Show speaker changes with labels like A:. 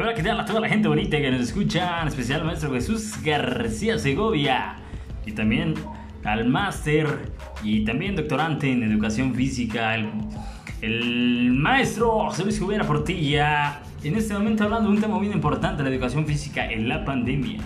A: Hola, ¿qué tal a toda la gente bonita que nos escucha? En especial al maestro Jesús García Segovia. Y también al máster y también doctorante en educación física, el, el maestro José Luis Jubera Portilla. En este momento hablando de un tema muy importante, la educación física en la pandemia.